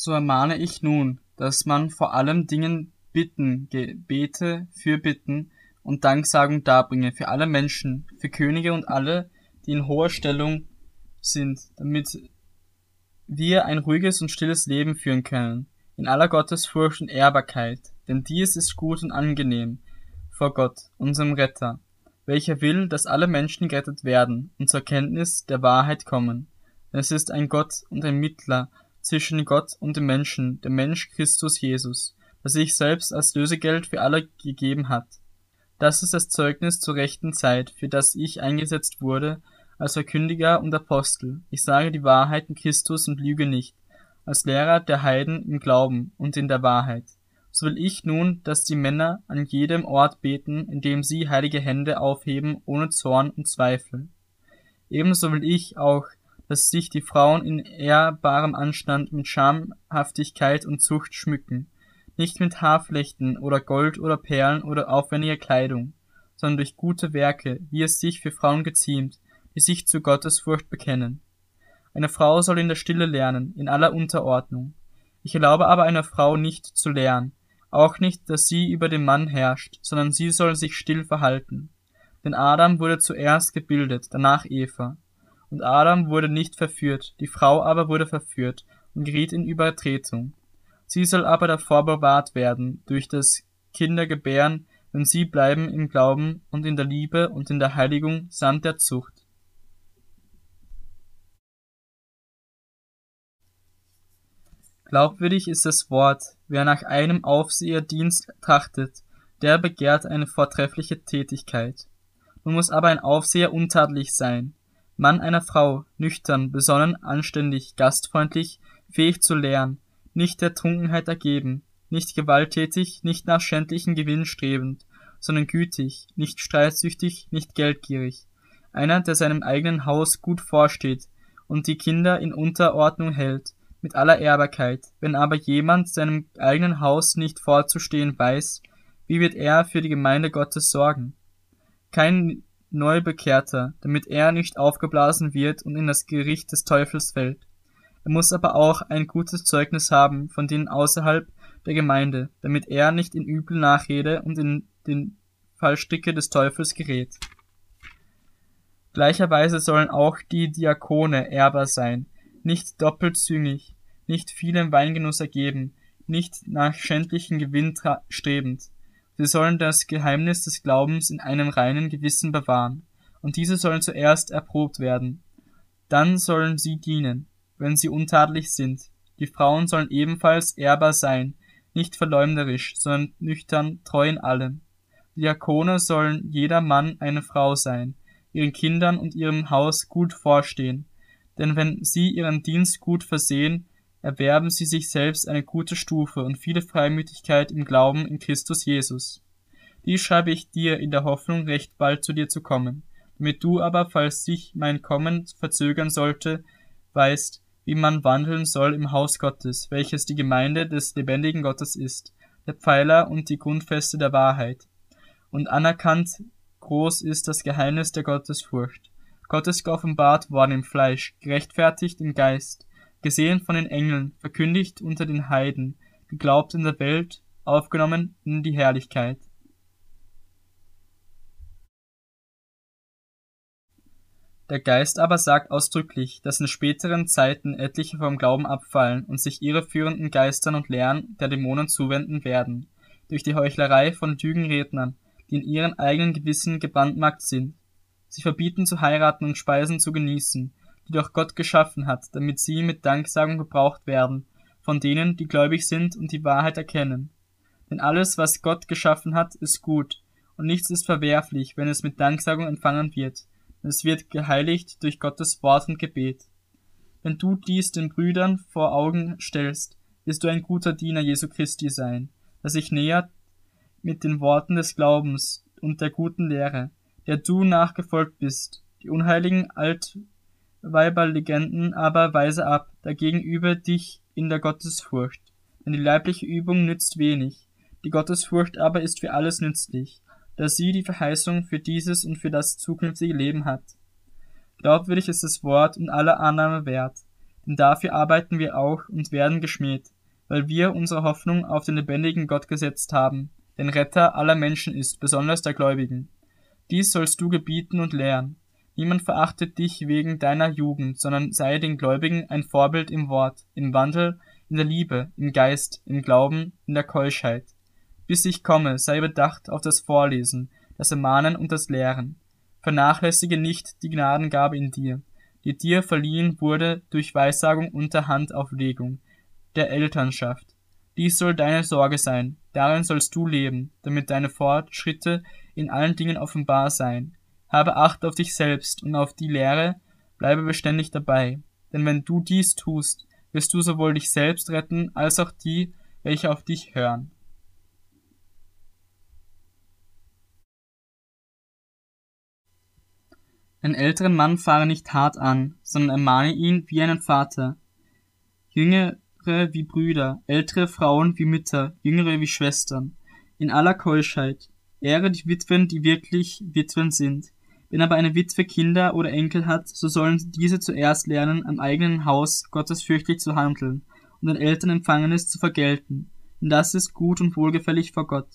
So ermahne ich nun, dass man vor allem Dingen Bitten, Gebete, Fürbitten und Danksagung darbringe für alle Menschen, für Könige und alle, die in hoher Stellung sind, damit wir ein ruhiges und stilles Leben führen können, in aller Gottesfurcht und Ehrbarkeit, denn dies ist gut und angenehm vor Gott, unserem Retter, welcher will, dass alle Menschen gerettet werden und zur Kenntnis der Wahrheit kommen. Es ist ein Gott und ein Mittler zwischen Gott und dem Menschen, der Mensch Christus Jesus, der sich selbst als Lösegeld für alle gegeben hat. Das ist das Zeugnis zur rechten Zeit, für das ich eingesetzt wurde, als Verkündiger und Apostel. Ich sage die Wahrheit in Christus und lüge nicht, als Lehrer der Heiden im Glauben und in der Wahrheit. So will ich nun, dass die Männer an jedem Ort beten, indem sie heilige Hände aufheben, ohne Zorn und Zweifel. Ebenso will ich auch, dass sich die Frauen in ehrbarem Anstand mit Schamhaftigkeit und Zucht schmücken, nicht mit Haarflechten oder Gold oder Perlen oder aufwendiger Kleidung, sondern durch gute Werke, wie es sich für Frauen geziemt, die sich zu Gottesfurcht bekennen. Eine Frau soll in der Stille lernen, in aller Unterordnung. Ich erlaube aber einer Frau nicht zu lernen, auch nicht, dass sie über den Mann herrscht, sondern sie soll sich still verhalten. Denn Adam wurde zuerst gebildet, danach Eva. Und Adam wurde nicht verführt, die Frau aber wurde verführt und geriet in Übertretung. Sie soll aber davor bewahrt werden durch das Kindergebären, wenn sie bleiben im Glauben und in der Liebe und in der Heiligung samt der Zucht. Glaubwürdig ist das Wort, wer nach einem Aufseherdienst trachtet, der begehrt eine vortreffliche Tätigkeit. Nun muss aber ein Aufseher untadelig sein, Mann einer Frau, nüchtern, besonnen, anständig, gastfreundlich, fähig zu lehren, nicht der Trunkenheit ergeben, nicht gewalttätig, nicht nach schändlichen Gewinn strebend, sondern gütig, nicht streitsüchtig, nicht geldgierig, einer, der seinem eigenen Haus gut vorsteht und die Kinder in Unterordnung hält, mit aller Ehrbarkeit. Wenn aber jemand seinem eigenen Haus nicht vorzustehen weiß, wie wird er für die Gemeinde Gottes sorgen? Kein Neubekehrter, damit er nicht aufgeblasen wird und in das Gericht des Teufels fällt. Er muss aber auch ein gutes Zeugnis haben von denen außerhalb der Gemeinde, damit er nicht in übel Nachrede und in den Fallstricke des Teufels gerät. Gleicherweise sollen auch die Diakone ehrbar sein, nicht doppelzüngig, nicht vielem Weingenuss ergeben, nicht nach schändlichen Gewinn strebend. Sie sollen das Geheimnis des Glaubens in einem reinen Gewissen bewahren, und diese sollen zuerst erprobt werden. Dann sollen sie dienen, wenn sie untadelig sind. Die Frauen sollen ebenfalls ehrbar sein, nicht verleumderisch, sondern nüchtern, treu in allem. Die Diakone sollen jeder Mann eine Frau sein, ihren Kindern und ihrem Haus gut vorstehen, denn wenn sie ihren Dienst gut versehen, erwerben sie sich selbst eine gute Stufe und viele Freimütigkeit im Glauben in Christus Jesus. Dies schreibe ich dir in der Hoffnung, recht bald zu dir zu kommen, damit du aber, falls sich mein Kommen verzögern sollte, weißt, wie man wandeln soll im Haus Gottes, welches die Gemeinde des lebendigen Gottes ist, der Pfeiler und die Grundfeste der Wahrheit. Und anerkannt groß ist das Geheimnis der Gottesfurcht. Gott ist geoffenbart worden im Fleisch, gerechtfertigt im Geist, gesehen von den Engeln, verkündigt unter den Heiden, geglaubt in der Welt, aufgenommen in die Herrlichkeit. Der Geist aber sagt ausdrücklich, dass in späteren Zeiten etliche vom Glauben abfallen und sich irreführenden Geistern und Lehren der Dämonen zuwenden werden, durch die Heuchlerei von Lügenrednern, die in ihren eigenen Gewissen gebrandmarkt sind. Sie verbieten zu heiraten und Speisen zu genießen, die doch Gott geschaffen hat, damit sie mit Danksagung gebraucht werden, von denen, die gläubig sind und die Wahrheit erkennen. Denn alles, was Gott geschaffen hat, ist gut, und nichts ist verwerflich, wenn es mit Danksagung empfangen wird, denn es wird geheiligt durch Gottes Wort und Gebet. Wenn du dies den Brüdern vor Augen stellst, wirst du ein guter Diener Jesu Christi sein, der sich nähert mit den Worten des Glaubens und der guten Lehre, der du nachgefolgt bist. Die unheiligen Alt Weiberlegenden aber weise ab, dagegen übe dich in der Gottesfurcht. Denn die leibliche Übung nützt wenig, die Gottesfurcht aber ist für alles nützlich, da sie die Verheißung für dieses und für das zukünftige Leben hat. Glaubwürdig ist das Wort und aller Annahme wert, denn dafür arbeiten wir auch und werden geschmäht, weil wir unsere Hoffnung auf den lebendigen Gott gesetzt haben, den Retter aller Menschen ist, besonders der Gläubigen. Dies sollst du gebieten und lehren. Niemand verachtet dich wegen deiner Jugend, sondern sei den Gläubigen ein Vorbild im Wort, im Wandel, in der Liebe, im Geist, im Glauben, in der Keuschheit. Bis ich komme, sei bedacht auf das Vorlesen, das Ermahnen und das Lehren. Vernachlässige nicht die Gnadengabe in dir, die dir verliehen wurde durch Weissagung unter Handauflegung der Elternschaft. Dies soll deine Sorge sein, darin sollst du leben, damit deine Fortschritte in allen Dingen offenbar seien. Habe Acht auf dich selbst und auf die Lehre, bleibe beständig dabei, denn wenn du dies tust, wirst du sowohl dich selbst retten, als auch die, welche auf dich hören. Einen älteren Mann fahre nicht hart an, sondern ermahne ihn wie einen Vater. Jüngere wie Brüder, ältere Frauen wie Mütter, jüngere wie Schwestern, in aller Keuschheit. Ehre die Witwen, die wirklich Witwen sind. Wenn aber eine Witwe Kinder oder Enkel hat, so sollen diese zuerst lernen, am eigenen Haus gottesfürchtig zu handeln und den Eltern Empfangenes zu vergelten, denn das ist gut und wohlgefällig vor Gott.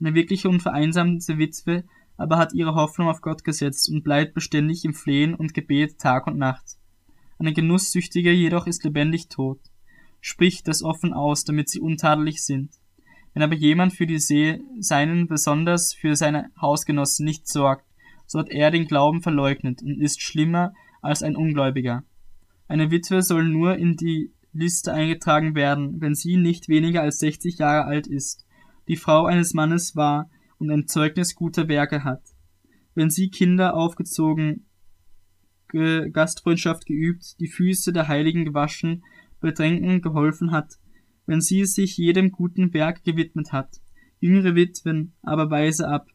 Eine wirkliche und vereinsamte Witwe aber hat ihre Hoffnung auf Gott gesetzt und bleibt beständig im Flehen und Gebet Tag und Nacht. Eine Genusssüchtige jedoch ist lebendig tot. Spricht das offen aus, damit sie untadelig sind. Wenn aber jemand für die See seinen, besonders für seine Hausgenossen nicht sorgt, so hat er den Glauben verleugnet und ist schlimmer als ein Ungläubiger. Eine Witwe soll nur in die Liste eingetragen werden, wenn sie nicht weniger als 60 Jahre alt ist. Die Frau eines Mannes war, und ein Zeugnis guter Werke hat. Wenn sie Kinder aufgezogen, Ge Gastfreundschaft geübt, die Füße der Heiligen gewaschen, Bedrängen geholfen hat, wenn sie sich jedem guten Werk gewidmet hat, jüngere Witwen aber weise ab,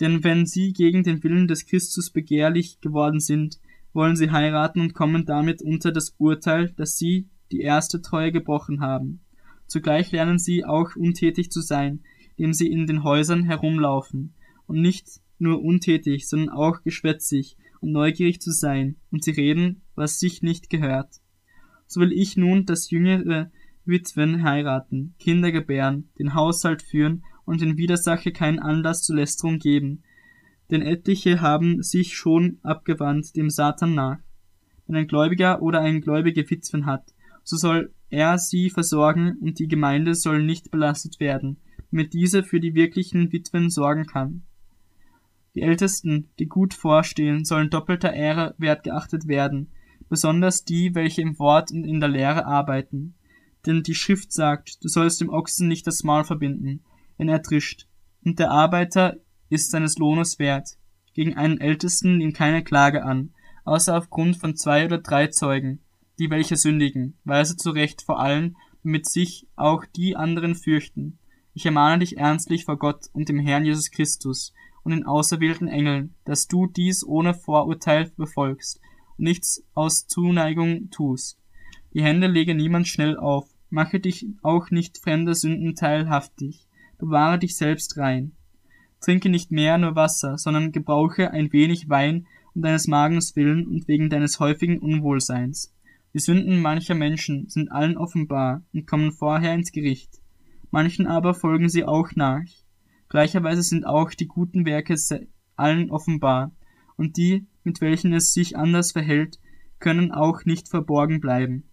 denn wenn sie gegen den Willen des Christus begehrlich geworden sind, wollen sie heiraten und kommen damit unter das Urteil, dass sie die erste Treue gebrochen haben. Zugleich lernen sie auch untätig zu sein, indem sie in den Häusern herumlaufen, und nicht nur untätig, sondern auch geschwätzig und neugierig zu sein, und sie reden, was sich nicht gehört. So will ich nun, dass jüngere Witwen heiraten, Kinder gebären, den Haushalt führen und in Widersache keinen Anlass zur Lästerung geben, denn etliche haben sich schon abgewandt dem Satan nach. Wenn ein Gläubiger oder ein gläubige Witwen hat, so soll er sie versorgen und die Gemeinde soll nicht belastet werden, damit diese für die wirklichen Witwen sorgen kann. Die Ältesten, die gut vorstehen, sollen doppelter Ehre wert geachtet werden, besonders die, welche im Wort und in der Lehre arbeiten. Denn die Schrift sagt, du sollst dem Ochsen nicht das Maul verbinden, wenn er trischt, und der Arbeiter ist seines Lohnes wert. Gegen einen Ältesten nimmt keine Klage an, außer aufgrund von zwei oder drei Zeugen, die welche sündigen, weise zurecht vor allen, damit sich auch die anderen fürchten. Ich ermahne dich ernstlich vor Gott und dem Herrn Jesus Christus und den auserwählten Engeln, dass du dies ohne Vorurteil befolgst und nichts aus Zuneigung tust. Die Hände lege niemand schnell auf, mache dich auch nicht fremder Sünden teilhaftig, bewahre dich selbst rein. Trinke nicht mehr nur Wasser, sondern gebrauche ein wenig Wein um deines Magens willen und wegen deines häufigen Unwohlseins. Die Sünden mancher Menschen sind allen offenbar und kommen vorher ins Gericht manchen aber folgen sie auch nach. Gleicherweise sind auch die guten Werke allen offenbar, und die, mit welchen es sich anders verhält, können auch nicht verborgen bleiben.